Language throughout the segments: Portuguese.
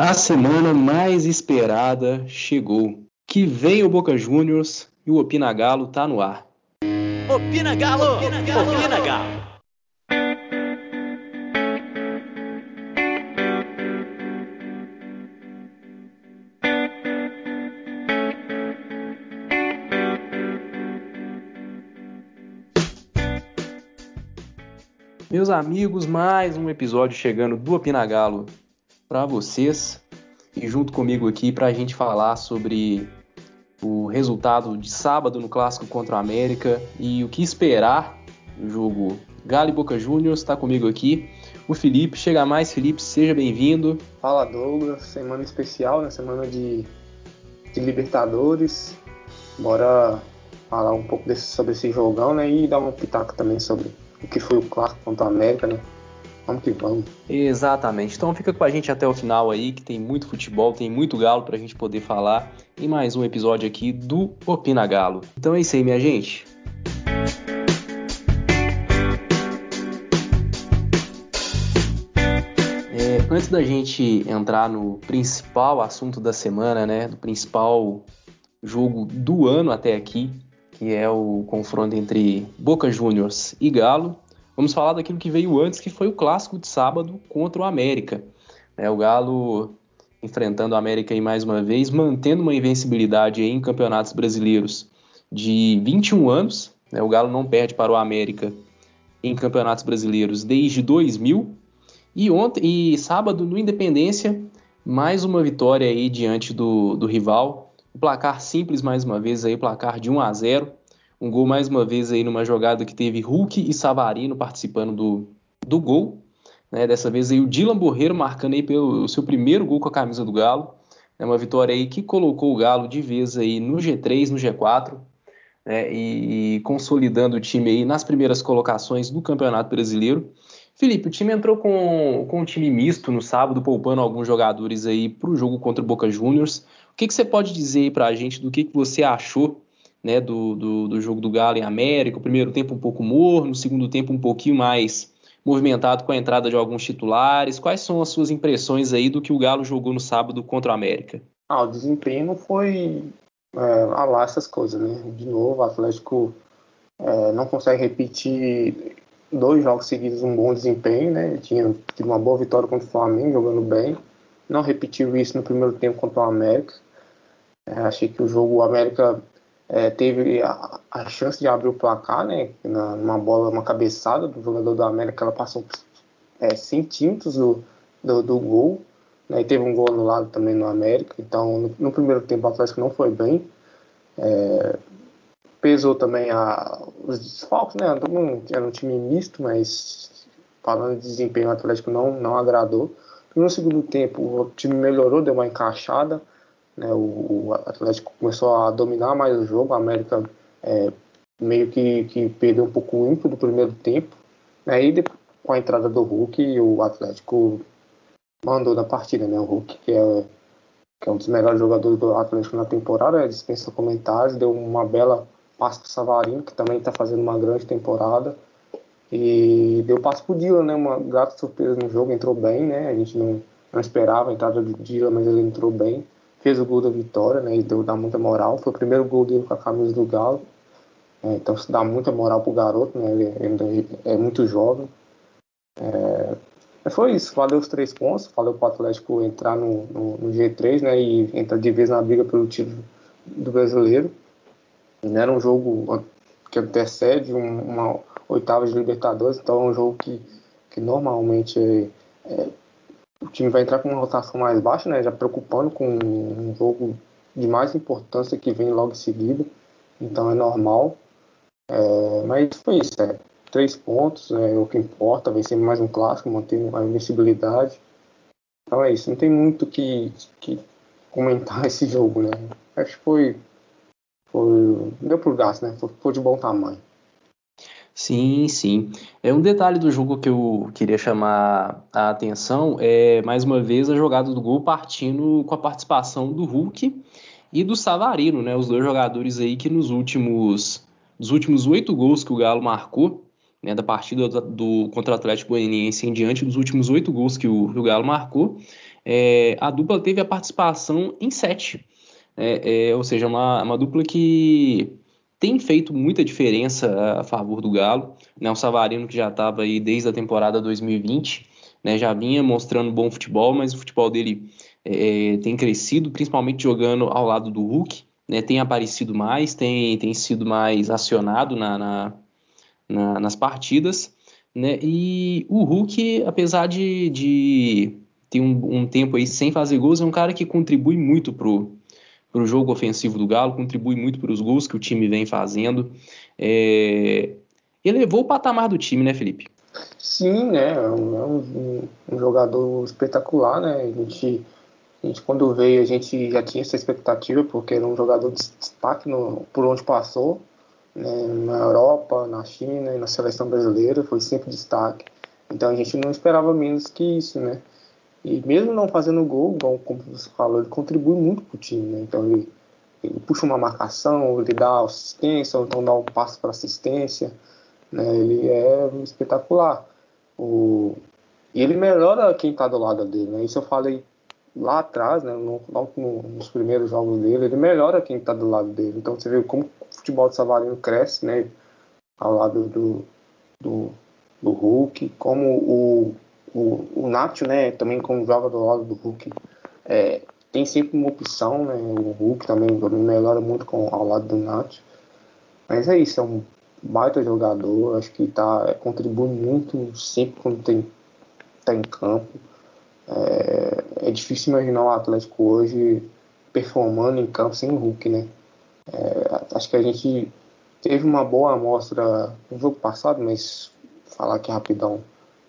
A semana mais esperada chegou. Que vem o Boca Juniors e o Opina Galo tá no ar. Opina Galo! Opina Galo! Opina Galo! Meus amigos, mais um episódio chegando do Opina Galo para vocês e junto comigo aqui para a gente falar sobre o resultado de sábado no clássico contra o América e o que esperar do jogo Galo e Boca Juniors. Está comigo aqui o Felipe. Chega mais, Felipe, seja bem-vindo. Fala Douglas, semana especial, né? Semana de, de Libertadores. Bora falar um pouco desse, sobre esse jogão, né? E dar um pitaco também sobre o que foi o clássico contra o América, né? Vamos que vamos. Exatamente. Então fica com a gente até o final aí, que tem muito futebol, tem muito galo pra gente poder falar em mais um episódio aqui do Opina Galo. Então é isso aí, minha gente. É, antes da gente entrar no principal assunto da semana, né, do principal jogo do ano até aqui, que é o confronto entre Boca Juniors e Galo, Vamos falar daquilo que veio antes, que foi o clássico de sábado contra o América. É, o Galo enfrentando o América aí mais uma vez, mantendo uma invencibilidade em campeonatos brasileiros de 21 anos. Né? O Galo não perde para o América em campeonatos brasileiros desde 2000. E ontem e sábado no Independência, mais uma vitória aí diante do, do rival. O placar simples mais uma vez aí, placar de 1 a 0. Um gol mais uma vez aí numa jogada que teve Hulk e Savarino participando do, do gol. Né? Dessa vez aí o Dylan Borreiro marcando aí pelo seu primeiro gol com a camisa do Galo. É uma vitória aí que colocou o Galo de vez aí no G3, no G4, né? e, e consolidando o time aí nas primeiras colocações do Campeonato Brasileiro. Felipe, o time entrou com, com um time misto no sábado, poupando alguns jogadores aí para o jogo contra o Boca Juniors. O que, que você pode dizer aí para a gente do que, que você achou né, do, do, do, jogo do Galo em América. O primeiro tempo um pouco morno, o segundo tempo um pouquinho mais movimentado com a entrada de alguns titulares. Quais são as suas impressões aí do que o Galo jogou no sábado contra o América? Ah, o desempenho foi é, lá essas coisas, né? De novo, o Atlético é, não consegue repetir dois jogos seguidos um bom desempenho, né? Tinha tido uma boa vitória contra o Flamengo, jogando bem. Não repetiu isso no primeiro tempo contra o América. É, achei que o jogo, o América é, teve a, a, chance de abrir o placar, né? Na, numa bola, uma cabeçada do jogador do América, ela passou é, centímetros do, do, do, gol. Né, e teve um gol anulado também no América. Então, no, no primeiro tempo, o Atlético não foi bem. É, pesou também a, os desfalques, né? Era um time misto, mas falando de desempenho, o Atlético não, não agradou. No segundo tempo, o time melhorou, deu uma encaixada. Né, o, o, Atlético começou a dominar mais o jogo, a América é, meio que, que, perdeu um pouco o ímpeto do primeiro tempo. Né, e depois, com a entrada do Hulk, o Atlético mandou na partida. Né, o Hulk, que é, que é um dos melhores jogadores do Atlético na temporada, dispensa comentários, deu uma bela passe para o Savarino, que também está fazendo uma grande temporada. E deu passe para o Dylan, né, uma grata surpresa no jogo, entrou bem, né, a gente não, não esperava a entrada do Dylan, mas ele entrou bem fez o gol da vitória, né? E deu dá muita moral. Foi o primeiro gol dele com a camisa do Galo. É, então isso dá muita moral pro garoto, né? Ele ainda é muito jovem. É, foi isso, valeu os três pontos, valeu pro Atlético entrar no, no, no, G3, né? E entrar de vez na briga pelo título do brasileiro. Não era um jogo que antecede uma oitava de Libertadores, então é um jogo que, que normalmente é, é o time vai entrar com uma rotação mais baixa, né? Já preocupando com um jogo de mais importância que vem logo em seguida. Então é normal. É, mas foi isso, é. Três pontos é o que importa, vencer mais um clássico, manter a invencibilidade. Então é isso, não tem muito que, que comentar esse jogo, né? Acho que foi. foi deu por gasto, né? Foi, foi de bom tamanho. Sim, sim. É um detalhe do jogo que eu queria chamar a atenção é mais uma vez a jogada do gol partindo com a participação do Hulk e do Savarino, né? Os dois jogadores aí que nos últimos dos últimos oito gols que o Galo marcou, né, da partida do, contra o Atlético Goianiense em diante, dos últimos oito gols que o, o Galo marcou, é, a dupla teve a participação em sete. É, é, ou seja, uma, uma dupla que tem feito muita diferença a favor do Galo. Né? O Savarino que já estava aí desde a temporada 2020, né? já vinha mostrando bom futebol, mas o futebol dele é, tem crescido, principalmente jogando ao lado do Hulk. Né? Tem aparecido mais, tem, tem sido mais acionado na, na, na, nas partidas. Né? E o Hulk, apesar de, de ter um, um tempo aí sem fazer gols, é um cara que contribui muito pro para o jogo ofensivo do Galo, contribui muito para os gols que o time vem fazendo. É... Elevou o patamar do time, né, Felipe? Sim, né? É um, é um, um, jogador espetacular, né? A gente, a gente, quando veio, a gente já tinha essa expectativa, porque era um jogador de destaque no, por onde passou, né? na Europa, na China e na seleção brasileira, foi sempre destaque. Então a gente não esperava menos que isso, né? E mesmo não fazendo gol, como você falou, ele contribui muito para o time. Né? Então ele, ele, puxa uma marcação, ele dá assistência, ou então dá um passo para assistência. Né? Ele é espetacular. O, e ele melhora quem está do lado dele. Né? Isso eu falei lá atrás, né? no, no, nos primeiros jogos dele, ele melhora quem está do lado dele. Então você vê como o futebol do Savarino cresce né? ao lado do, do, do Hulk, como o o, o Nacho, né, também como joga do lado do Hulk, é, tem sempre uma opção, né, o Hulk também, melhora muito com, ao lado do Nacho. Mas é isso, é um baita jogador, acho que tá, é, contribui muito sempre quando tem, tá em campo. É, é difícil imaginar o Atlético hoje performando em campo sem o Hulk, né? É, acho que a gente teve uma boa amostra no jogo passado, mas falar aqui rapidão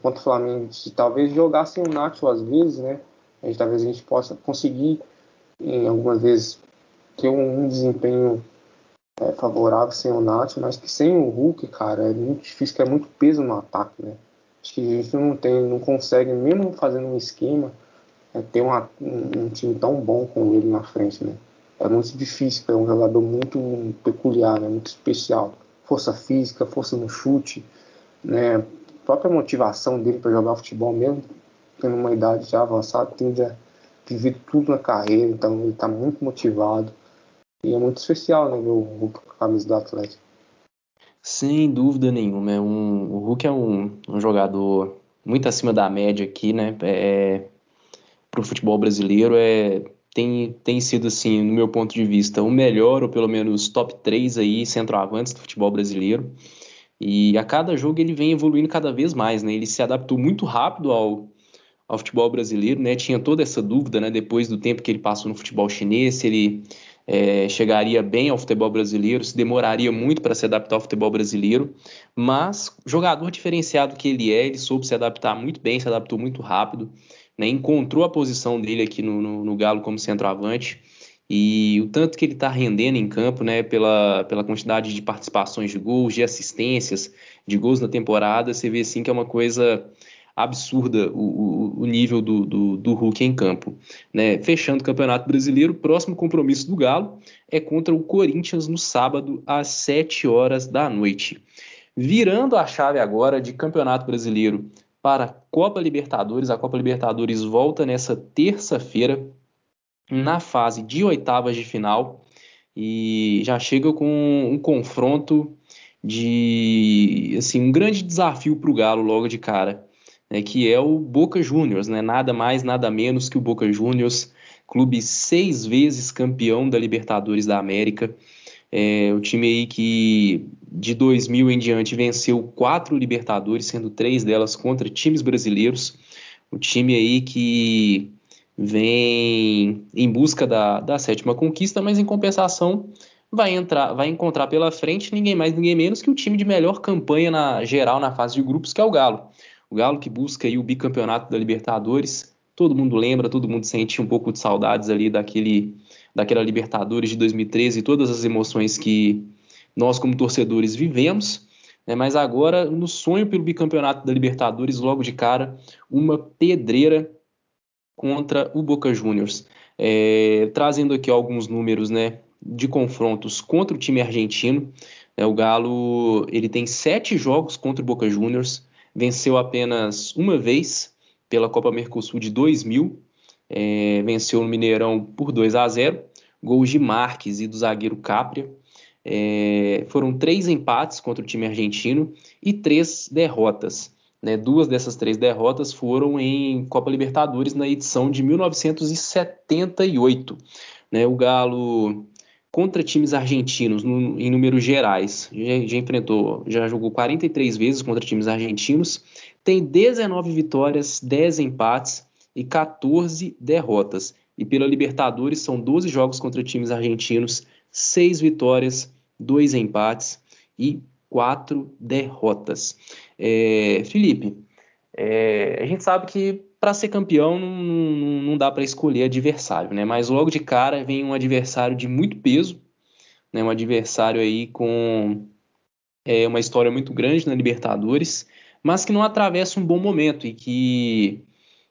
contra o Flamengo, se talvez jogassem o Nacho às vezes, né? A gente, talvez a gente possa conseguir, em algumas vezes, ter um, um desempenho é, favorável sem o Nacho, mas que sem o Hulk, cara, é muito difícil, que é muito peso no ataque, né? Acho que a gente não tem, não consegue, mesmo fazendo um esquema, é, ter uma, um, um, time tão bom com ele na frente, né? É muito difícil, é um jogador muito peculiar, né? Muito especial. Força física, força no chute, né? Própria motivação dele para jogar futebol mesmo, tendo uma idade já avançada, tem já vivido tudo na carreira, então ele está muito motivado. E é muito especial, né, ver o Hulk com a camisa do Atlético. Sem dúvida nenhuma. É um, o Hulk é um, um jogador muito acima da média aqui, né? É, para o futebol brasileiro é, tem, tem sido, assim, no meu ponto de vista, o melhor, ou pelo menos top 3 aí, centroavantes do futebol brasileiro. E a cada jogo ele vem evoluindo cada vez mais, né? Ele se adaptou muito rápido ao, ao futebol brasileiro, né? Tinha toda essa dúvida, né? Depois do tempo que ele passou no futebol chinês, se ele é, chegaria bem ao futebol brasileiro, se demoraria muito para se adaptar ao futebol brasileiro. Mas, jogador diferenciado que ele é, ele soube se adaptar muito bem, se adaptou muito rápido, né? Encontrou a posição dele aqui no, no, no Galo como centroavante. E o tanto que ele está rendendo em campo, né, pela, pela quantidade de participações de gols, de assistências, de gols na temporada, você vê assim que é uma coisa absurda o, o, o nível do, do, do, Hulk em campo. Né? Fechando o Campeonato Brasileiro, o próximo compromisso do Galo é contra o Corinthians no sábado, às 7 horas da noite. Virando a chave agora de Campeonato Brasileiro para Copa Libertadores, a Copa Libertadores volta nessa terça-feira, na fase de oitavas de final e já chega com um confronto de assim um grande desafio para o Galo logo de cara, né, que é o Boca Juniors, né, nada mais nada menos que o Boca Juniors, clube seis vezes campeão da Libertadores da América, é, o time aí que de 2000 em diante venceu quatro Libertadores, sendo três delas contra times brasileiros, o time aí que vem em busca da, da sétima conquista, mas em compensação vai entrar, vai encontrar pela frente ninguém mais, ninguém menos que o time de melhor campanha na geral na fase de grupos, que é o Galo. O Galo que busca aí o bicampeonato da Libertadores. Todo mundo lembra, todo mundo sente um pouco de saudades ali daquele, daquela Libertadores de 2013 e todas as emoções que nós como torcedores vivemos. Né? Mas agora, no sonho pelo bicampeonato da Libertadores, logo de cara, uma pedreira contra o Boca Juniors. É, trazendo aqui alguns números né, de confrontos contra o time argentino. É, o Galo ele tem sete jogos contra o Boca Juniors, venceu apenas uma vez pela Copa Mercosul de 2000. é, venceu no Mineirão por 2 a 0 gols de Marques e do zagueiro Capria. É, foram três empates contra o time argentino e três derrotas. Né? Duas dessas três derrotas foram em Copa Libertadores na edição de 1978. Né? O Galo contra times argentinos no, em números gerais já, já, enfrentou, já jogou 43 vezes contra times argentinos, tem 19 vitórias, 10 empates e 14 derrotas. E pela Libertadores são 12 jogos contra times argentinos, 6 vitórias, 2 empates e 4 derrotas. É, Felipe, é, a gente sabe que para ser campeão não, não, não dá para escolher adversário, né? Mas logo de cara vem um adversário de muito peso, né? Um adversário aí com é, uma história muito grande na Libertadores, mas que não atravessa um bom momento e que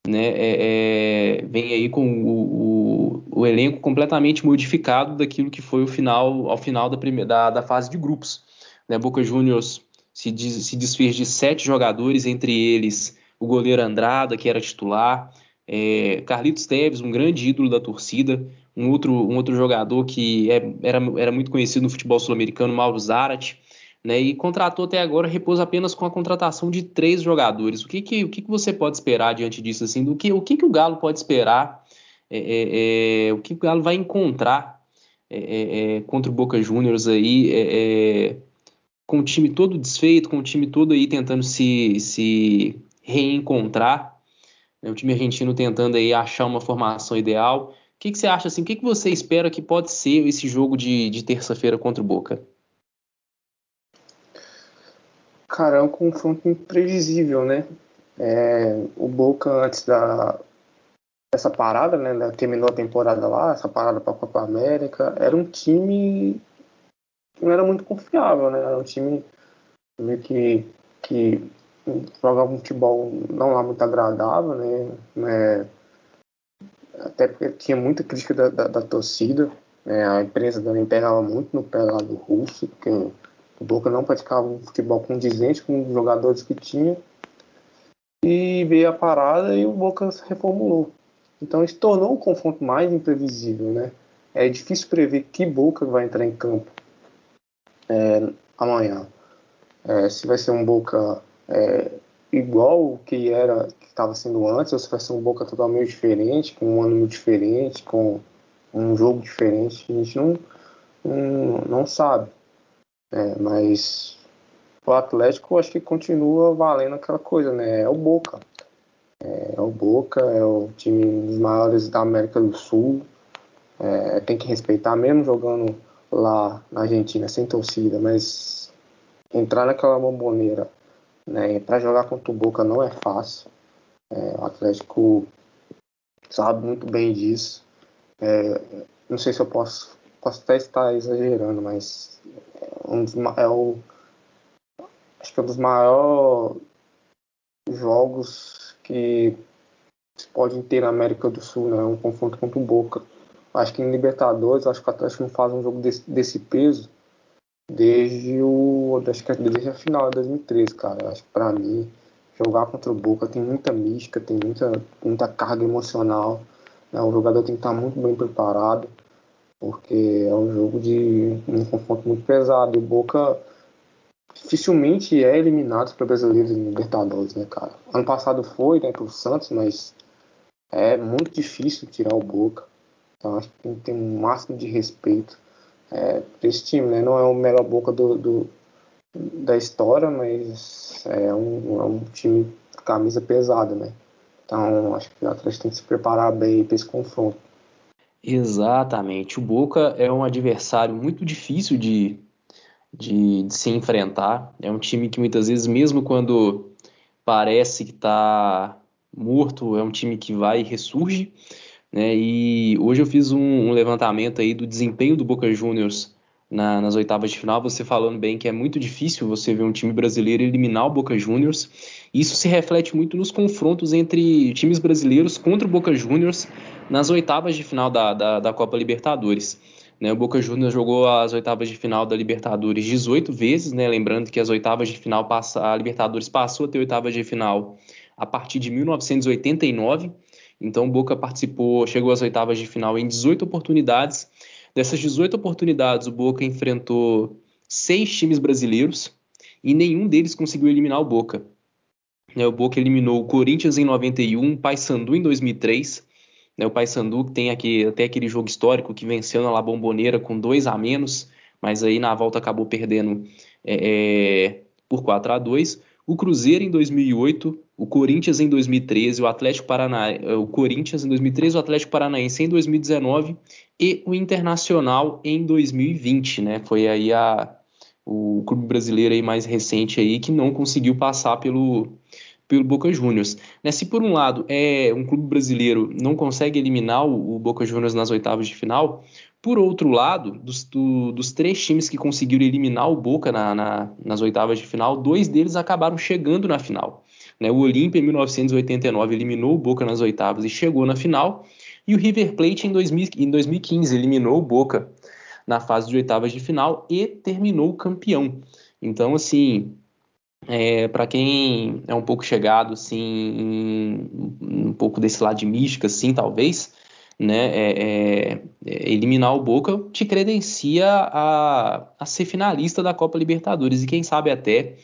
né, é, é, vem aí com o, o, o, elenco completamente modificado daquilo que foi o final ao final da, primeira, da, da fase de grupos. Né? Boca Juniors se, se desfez de sete jogadores, entre eles o goleiro Andrada, que era titular, é, Carlitos Teves, um grande ídolo da torcida, um outro, um outro jogador que é, era, era muito conhecido no futebol sul-americano, Mauro Zarate, né, e contratou até agora, repousa apenas com a contratação de três jogadores. O que, que, o que, que você pode esperar diante disso? Assim, do que, o que, que o Galo pode esperar? É, é, é o que o Galo vai encontrar é, contra o Boca Juniors aí, com o time todo desfeito, com o time todo aí tentando se, se reencontrar, né, o time argentino tentando aí achar uma formação ideal. O que, que você acha assim? O que, que você espera que pode ser esse jogo de, de terça-feira contra o Boca? Cara, é um confronto imprevisível, né? É, o Boca antes da essa parada, né? Terminou a temporada lá, essa parada para a Copa América, era um time não era muito confiável, né? Era um time meio que, que jogava um futebol não lá muito agradável, né? É, até porque tinha muita crítica da, da, da torcida. Né? A imprensa também pegava muito no pé lá do Russo, porque o Boca não praticava um futebol condizente com os jogadores que tinha. E veio a parada e o Boca se reformulou. Então isso tornou o confronto mais imprevisível, né? É difícil prever que Boca vai entrar em campo é, amanhã. É, se vai ser um Boca é, igual o que era que estava sendo antes, ou se vai ser um Boca totalmente diferente, com um ânimo diferente, com um jogo diferente, a gente não, não, não sabe. É, mas o Atlético acho que continua valendo aquela coisa, né? É o Boca. É, é o Boca, é o time dos maiores da América do Sul. É, tem que respeitar, mesmo jogando lá na Argentina sem torcida, mas entrar naquela bomboneira né? Para jogar contra o Boca não é fácil. É, o Atlético sabe muito bem disso. É, não sei se eu posso, posso até estar exagerando, mas é, um dos, é o acho que é um dos maiores jogos que se pode ter na América do Sul, né? Um confronto contra o Boca. Acho que em Libertadores, acho que o Atlético não faz um jogo desse, desse peso desde o acho que desde a final de 2013, cara. Acho que para mim jogar contra o Boca tem muita mística, tem muita muita carga emocional. Né? O jogador tem que estar muito bem preparado, porque é um jogo de um confronto muito pesado. E o Boca dificilmente é eliminado para brasileiros em Libertadores, né, cara? Ano passado foi, né, pro Santos, mas é muito difícil tirar o Boca. Então acho que tem que ter um máximo de respeito é, esse time, né? Não é o melhor boca do, do da história, mas é um, é um time camisa pesada, né? Então acho que o Atlético tem que se preparar bem para esse confronto. Exatamente. O Boca é um adversário muito difícil de, de, de se enfrentar. É um time que muitas vezes, mesmo quando parece que está morto, é um time que vai e ressurge. Né? E hoje eu fiz um, um, levantamento aí do desempenho do Boca Juniors na, nas oitavas de final, você falando bem que é muito difícil você ver um time brasileiro eliminar o Boca Juniors. Isso se reflete muito nos confrontos entre times brasileiros contra o Boca Juniors nas oitavas de final da, da, da Copa Libertadores. Né, o Boca Juniors jogou as oitavas de final da Libertadores 18 vezes, né, lembrando que as oitavas de final passa, a Libertadores passou a ter oitavas de final a partir de 1989 Então o Boca participou, chegou às oitavas de final em 18 oportunidades. Dessas 18 oportunidades, o Boca enfrentou seis times brasileiros e nenhum deles conseguiu eliminar o Boca. Né, o Boca eliminou o Corinthians em 91, Paysandu em 2003. Né, o Paysandu tem aqui, até aquele jogo histórico que venceu na La Bombonera com dois a menos, mas aí na volta acabou perdendo é, é, por 4 a 2 o Cruzeiro em 2008, o Corinthians em 2013, o Atlético Paranaense, o Corinthians em 2013, o Atlético Paranaense em 2019 e o Internacional em 2020, né? Foi aí a, o clube brasileiro aí mais recente aí que não conseguiu passar pelo pelo Boca Juniors. Né, se por um lado é um clube brasileiro não consegue eliminar o, o Boca Juniors nas oitavas de final, por outro lado, dos, do, dos três times que conseguiram eliminar o Boca na, na, nas oitavas de final, dois deles acabaram chegando na final. Né? O Olímpia, em 1989, eliminou o Boca nas oitavas e chegou na final. E o River Plate, em, 2000, em 2015, eliminou o Boca na fase de oitavas de final e terminou campeão. Então, assim, é, para quem é um pouco chegado, assim, em, um pouco desse lado de mística, assim, talvez, né, é, é, é, eliminar o Boca te credencia a, a ser finalista da Copa Libertadores e quem sabe até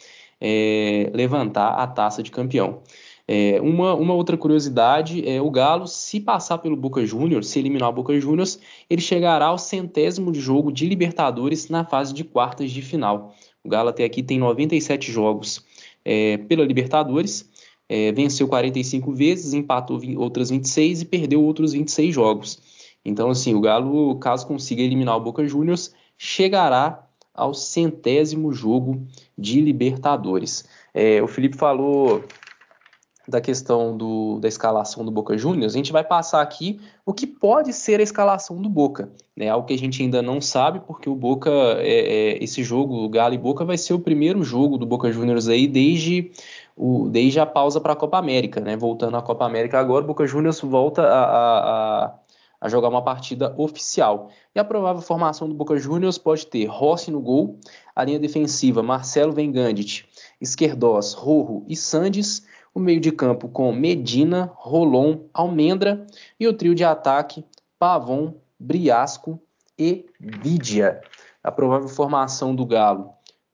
é, levantar a taça de campeão. É, uma, uma, outra curiosidade é o Galo, se passar pelo Boca Juniors, se eliminar o Boca Juniors, ele chegará ao centésimo jogo de Libertadores na fase de quartas de final. O Galo até aqui tem 97 jogos é, pela Libertadores é, venceu 45 vezes, empatou outras 26 e perdeu outros 26 jogos. Então, assim, o Galo, caso consiga eliminar o Boca Juniors, chegará ao centésimo jogo de Libertadores. É, o Felipe falou da questão do, da escalação do Boca Juniors, a gente vai passar aqui o que pode ser a escalação do Boca. Né? Algo que a gente ainda não sabe, porque o Boca, é, é, esse jogo, Galo e Boca, vai ser o primeiro jogo do Boca Juniors aí desde o, desde a pausa para a Copa América, né? Voltando à Copa América agora, o Boca Juniors volta a, a, a, jogar uma partida oficial. E a provável formação do Boca Juniors pode ter Rossi no gol, a linha defensiva Marcelo Vengandit, Esquerdós, Rojo e Sandes, o meio de campo com Medina, Rolon, Almendra e o trio de ataque Pavon, Briasco e Vidia. A provável formação do Galo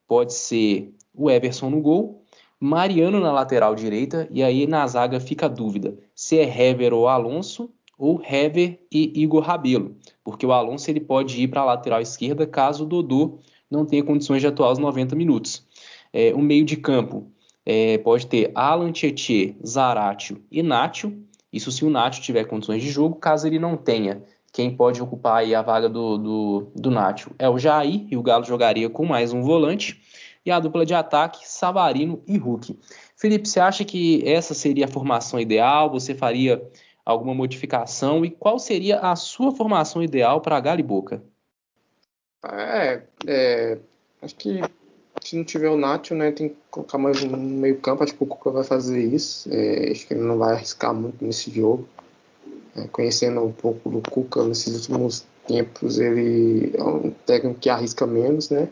pode ser o Everson no gol, Mariano na lateral direita, e aí na zaga fica a dúvida se é Hever ou Alonso, ou Hever e Igor Rabelo, porque o Alonso ele pode ir para a lateral esquerda caso o Dodô não tenha condições de atuar os 90 minutos. É, o meio de campo é, pode ter Alan Tietê, Zaratio e Nacho, isso se o Nacho tiver condições de jogo, caso ele não tenha. Quem pode ocupar a vaga do, do, do Nacho é o Jair, e o Galo jogaria com mais um volante e a dupla de ataque Savarino e Hulk. Felipe, você acha que essa seria a formação ideal? Você faria alguma modificação? E qual seria a sua formação ideal para Galo e Boca? É, é, acho que se não tiver o Nacho, né, tem que colocar mais um meio campo. Acho que o Cuca vai fazer isso. É, acho que ele não vai arriscar muito nesse jogo. É, conhecendo um pouco do Cuca nesses últimos tempos, ele é um técnico que arrisca menos, né?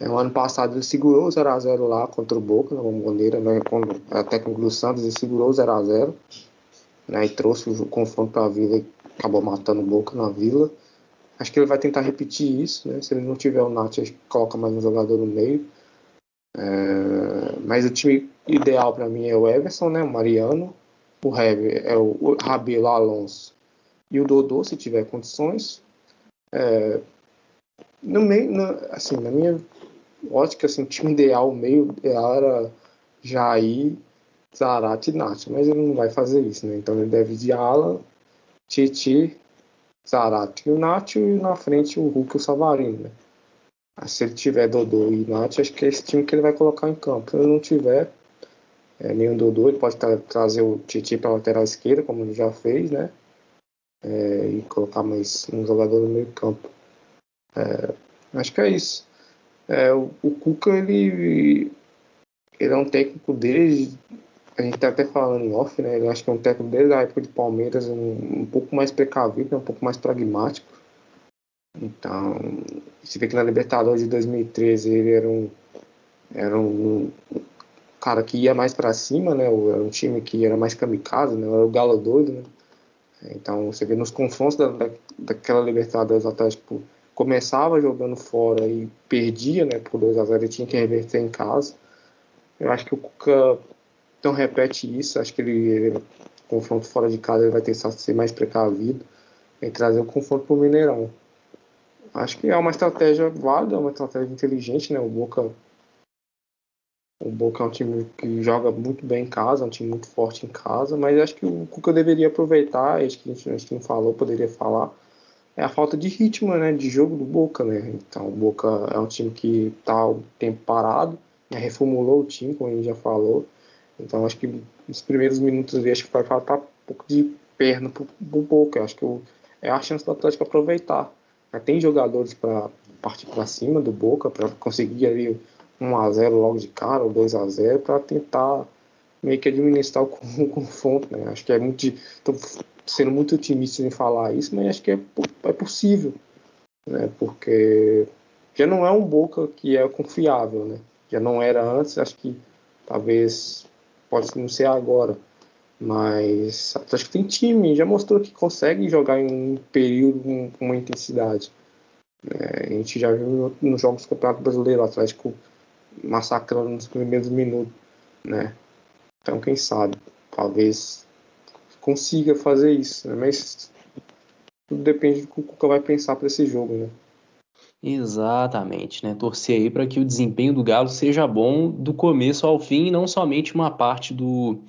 É, o ano passado ele segurou o 0x0 lá contra o Boca, na Bomboneira, né, quando era técnico do Santos, ele segurou o 0x0 né, e trouxe o confronto para a Vila e acabou matando o Boca na Vila. Acho que ele vai tentar repetir isso, né, se ele não tiver o Nath, coloca mais um jogador no meio. É, mas o time ideal para mim é o Everson, né, o Mariano, o Heber é o Rabelo Alonso e o Dodô, se tiver condições. É, no meio, no, assim, na minha ótica, assim, o time ideal, o meio era Jair, Zarate e Nath, mas ele não vai fazer isso, né? Então ele deve de ala, Titi, Zarate e o Nath e na frente o Hulk e o Savarino, né? Se ele tiver Dodô e Nath, acho que é esse time que ele vai colocar em campo. Se ele não tiver é, nenhum Dodô, ele pode tra trazer o Titi para a lateral esquerda, como ele já fez, né? É, e colocar mais um jogador no meio campo. É, acho que é isso. É, o, o, Cuca, ele, ele é um técnico desde. A gente está até falando em off, né? Ele acho que é um técnico desde a época de Palmeiras, um, um pouco mais precavido, né? um pouco mais pragmático. Então, você vê que na Libertadores de 2013 ele era um, era um, cara que ia mais para cima, né? Era um time que era mais kamikaze, né? Era o Galo doido, né? Então você vê nos confrontos da, daquela Libertadores, o Atlético começava jogando fora e perdia, né, por 2 a 0 e tinha que reverter em casa. Eu acho que o Cuca não repete isso, acho que ele, confronto fora de casa ele vai tentar ser mais precavido em trazer o confronto para o Mineirão. Acho que é uma estratégia válida, uma estratégia inteligente, né? O Boca, o Boca é um time que joga muito bem em casa, é um time muito forte em casa, mas acho que o Cuca deveria aproveitar, acho que a gente, a gente não falou, poderia falar, é a falta de ritmo, né? De jogo do Boca, né? Então o Boca é um time que está o tempo parado, né, reformulou o time, como a gente já falou. Então acho que nos primeiros minutos ali, acho que vai faltar um pouco de perna pro, Boca. Acho que o, é a chance do Atlético aproveitar. Tem jogadores para partir para cima do Boca, para conseguir ali 1 a 0 logo de cara, ou 2 a 0 para tentar meio que administrar o confronto. Né? Acho que é muito. Estou sendo muito otimista em falar isso, mas acho que é, é possível. Né? Porque já não é um Boca que é confiável. Né? Já não era antes, acho que talvez pode não ser agora. Mas acho que tem time, já mostrou que consegue jogar em um período com uma intensidade. É, a gente já viu nos jogos do Campeonato Brasileiro, o Atlético massacrando nos primeiros minutos. Né? Então, quem sabe, talvez consiga fazer isso. Né? Mas tudo depende do que o Cuca vai pensar para esse jogo. Né? Exatamente, né? Torcer aí para que o desempenho do Galo seja bom do começo ao fim e não somente uma parte do,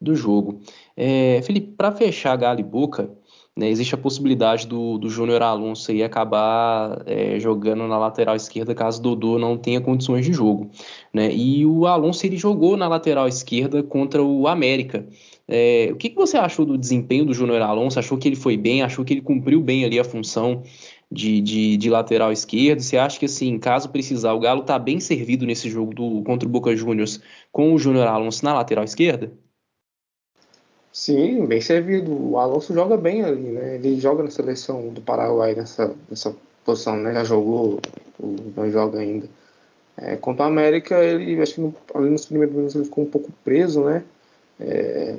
do jogo. É, Felipe, para fechar Galo e Boca, né, existe a possibilidade do, do Júnior Alonso aí acabar é, jogando na lateral esquerda caso Dodô não tenha condições de jogo. Né? E o Alonso ele jogou na lateral esquerda contra o América. É, o que, que você achou do desempenho do Júnior Alonso? Achou que ele foi bem? Achou que ele cumpriu bem ali a função de, de, de, lateral esquerdo? Você acha que, assim, caso precisar, o Galo está bem servido nesse jogo do, contra o Boca Juniors com o Júnior Alonso na lateral esquerda? Sim, bem servido. O Alonso joga bem ali, né? Ele joga na seleção do Paraguai nessa, nessa posição, né? Já jogou, não joga ainda. É, contra o América, ele acho que no, ali nos primeiros minutos ele ficou um pouco preso, né? É,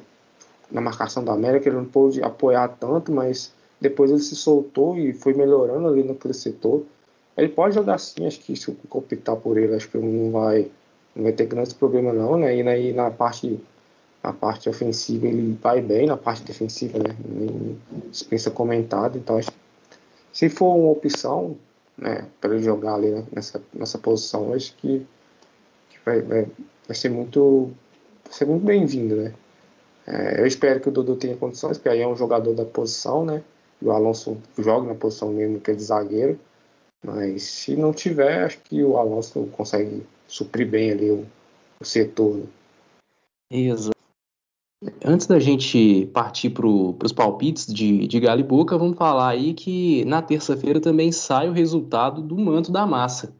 na marcação da América, ele não pôde apoiar tanto, mas depois ele se soltou e foi melhorando ali naquele setor. Ele pode jogar sim, acho que se eu optar por ele, acho que não vai, não vai ter grandes problemas não, né? E aí na parte na parte ofensiva ele vai bem, na parte defensiva, né? Nem dispensa comentado. Então, acho que se for uma opção, né, para ele jogar ali nessa, nessa posição, acho que, que vai, vai, vai, ser muito, vai ser muito bem-vindo, né? É, eu espero que o Dudu tenha condições, porque aí é um jogador da posição, né? O Alonso joga na posição mesmo que é de zagueiro. Mas se não tiver, acho que o Alonso consegue suprir bem ali o, o setor. Né? Exato. Antes da gente partir para os palpites de, de Galo e Boca, vamos falar aí que na terça-feira também sai o resultado do Manto da Massa.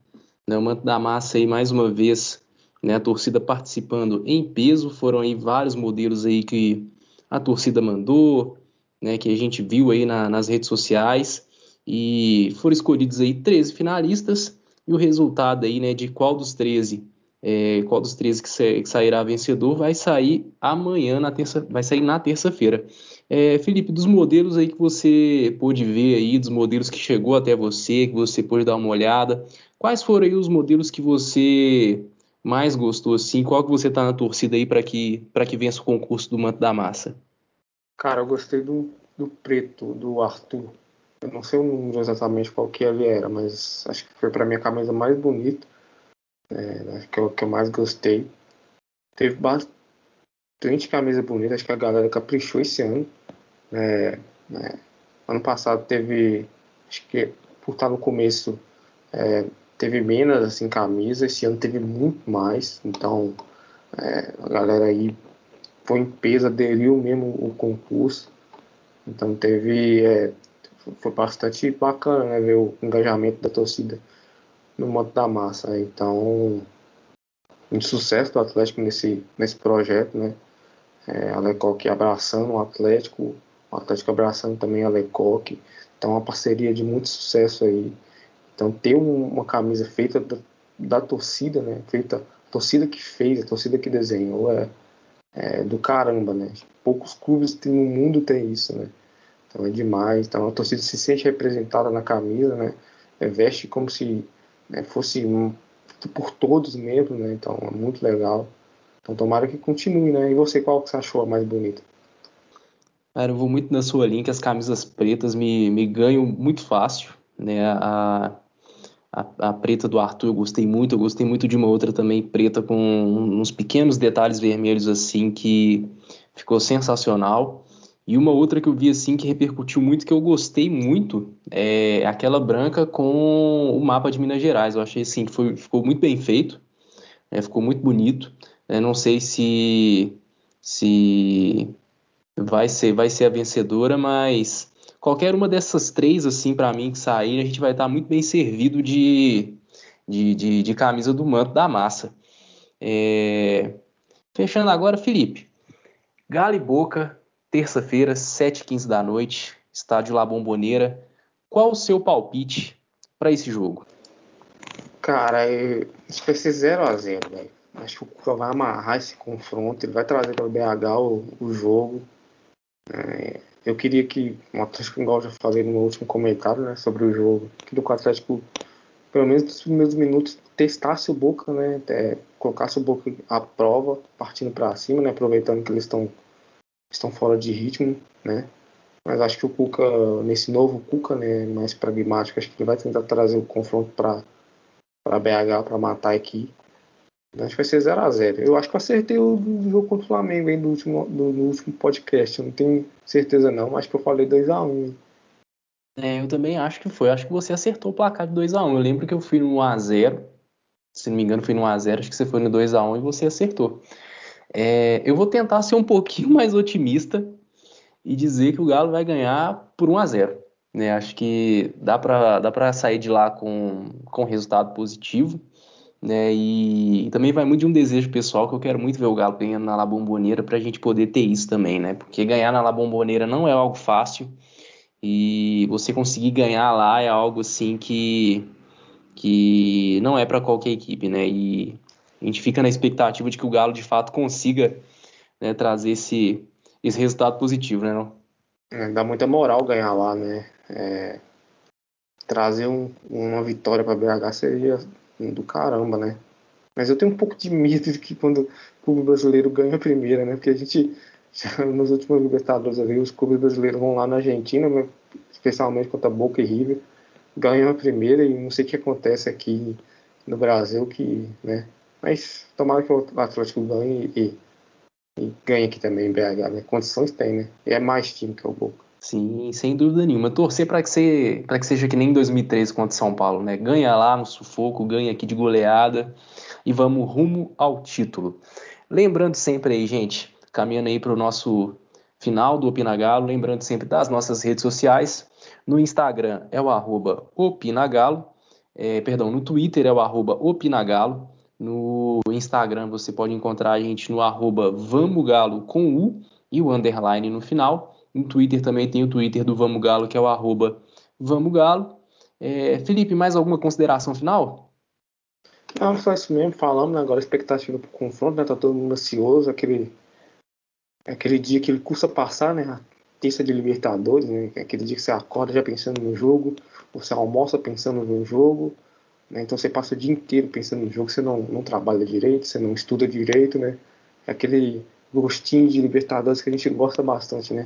Né? O Manto da Massa aí, mais uma vez, né, a torcida participando em peso, foram aí vários modelos aí que a torcida mandou, né, que a gente viu aí na, nas redes sociais, e foram escolhidos aí 13 finalistas, e o resultado aí, né, de qual dos 13 é, qual dos 13 que, que, sairá vencedor vai sair amanhã, na terça, vai sair na terça-feira. É, Felipe, dos modelos aí que você pôde ver aí, dos modelos que chegou até você, que você pôde dar uma olhada, quais foram aí os modelos que você mais gostou, assim? Qual que você tá na torcida aí para que, para que vença o concurso do Manto da Massa? Cara, eu gostei do, do preto, do Arthur. Eu não sei o número exatamente qual que ele era, mas acho que foi para mim a camisa mais bonita é, que é o que eu mais gostei. Teve bastante camisa bonita, acho que a galera caprichou esse ano. É? Ano passado teve, acho que por estar no começo, é, teve menos assim camisa, esse ano teve muito mais, então é, a galera aí foi em peso, aderiu mesmo o concurso, então teve, é, foi bastante bacana né, ver o engajamento da torcida no modo da massa. Então, um sucesso do Atlético nesse, nesse projeto, né? É, a Lecoque abraçando o Atlético, o Atlético abraçando também a Lecoque. Então, uma parceria de muito sucesso aí. Então, ter um, uma camisa feita da, da, torcida, né? Feita, a torcida que fez, a torcida que desenhou, é, é do caramba, né? Poucos clubes no mundo tem isso, né? Então é demais. Então a torcida se sente representada na camisa, né? É, veste como se né, fosse por todos mesmo, né? Então é muito legal. Então tomara que continue, né? E você, qual que você achou a mais bonita? Cara, eu vou muito na sua linha, que as camisas pretas me, me ganham muito fácil, né? A, a, a, preta do Arthur eu gostei muito, eu gostei muito de uma outra também preta com uns pequenos detalhes vermelhos assim que ficou sensacional. E uma outra que eu vi assim que repercutiu muito, que eu gostei muito, é aquela branca com o mapa de Minas Gerais. Eu achei assim que foi, ficou muito bem feito, é, ficou muito bonito. Eu não sei se se vai ser vai ser a vencedora, mas qualquer uma dessas três assim para mim que sair, a gente vai estar muito bem servido de, de, de, de camisa do manto da massa. É... Fechando agora, Felipe. Galo e Boca terça-feira, 7h15 da noite, estádio La Bombonera. Qual o seu palpite para esse jogo? Cara, eu... que vai ser 0x0, velho. Acho que o Cuca vai amarrar esse confronto, ele vai trazer para o BH o, o jogo. É... eu queria que o Atlético, eu já falei no último comentário né, sobre o jogo, que o Atlético, pelo menos nos primeiros minutos, testasse o Boca, né, é, colocasse o Boca à prova, partindo para cima, né, aproveitando que eles estão estão fora de ritmo, né? Mas acho que o Cuca, nesse novo Cuca, né, mais pragmático, acho que ele vai tentar trazer o confronto para para BH para matar aqui. Acho que vai ser 0 a 0 Eu acho que eu acertei o jogo contra o Flamengo aí no último, do, no último podcast. Eu não tenho certeza não, mas que eu falei 2 a 1 é, eu também acho que foi. Acho que você acertou o placar de 2 a 1 Eu lembro que eu fui no 1x0. Se não me engano, fui no 1x0. Acho que você foi no 2x1 e você acertou. É, eu vou tentar ser um pouquinho mais otimista e dizer que o Galo vai ganhar por 1 a 0 né? Acho que dá para dá sair de lá com, com resultado positivo. Né? E, também vai muito de um desejo pessoal que eu quero muito ver o Galo ganhando na La Bombonera para a gente poder ter isso também, né? Porque ganhar na La Bombonera não é algo fácil e você conseguir ganhar lá é algo assim que que não é para qualquer equipe, né? E a gente fica na expectativa de que o Galo de fato consiga né, trazer esse, esse resultado positivo, né? Não? É, dá muita moral ganhar lá, né? É, trazer um, uma vitória para BH seria do caramba, né? Mas eu tenho um pouco de medo de que quando o clube brasileiro ganha a primeira, né? Porque a gente, nos últimos Libertadores ali, os clubes brasileiros vão lá na Argentina, né? especialmente contra Boca e River, ganham a primeira e não sei o que acontece aqui no Brasil que, né? Mas tomara que o Atlético ganhe e, e ganhe aqui também em BH, né? Condições tem, né? E é mais time que o Boca. Sim, sem dúvida nenhuma. Torcer para que, que seja que nem em 2013 contra São Paulo, né? Ganha lá no sufoco, ganha aqui de goleada e vamos rumo ao título. Lembrando sempre aí, gente, caminhando aí para o nosso final do Opinagalo, lembrando sempre das nossas redes sociais. No Instagram é o arroba Opinagalo, é, perdão, no Twitter é o arroba Opinagalo. No Instagram você pode encontrar a gente no arroba com U e o underline no final. No Twitter também tem o Twitter do Vamos Galo, que é o arroba Vamos Galo. É, Felipe, mais alguma consideração final? Não, só isso mesmo, falamos né, agora expectativa para o confronto, né? Tá todo mundo ansioso, aquele, aquele dia que ele custa passar, né? A terça de Libertadores, né? Aquele dia que você acorda já pensando no jogo, você almoça pensando no jogo, né? Então você passa o dia inteiro pensando no jogo, você não, não trabalha direito, você não estuda direito, né? Aquele gostinho de Libertadores que a gente gosta bastante, né?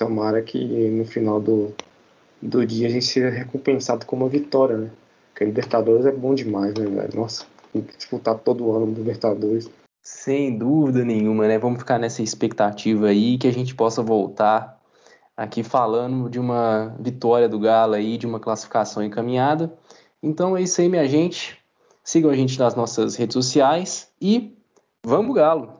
Tomara que no final do, do dia a gente seja recompensado com uma vitória, né? Porque Libertadores é bom demais, né, velho? Nossa, disputar todo ano Libertadores. Sem dúvida nenhuma, né? Vamos ficar nessa expectativa aí que a gente possa voltar aqui falando de uma vitória do Galo aí, de uma classificação encaminhada. Então é isso aí, minha gente. Sigam a gente nas nossas redes sociais e vamos Galo!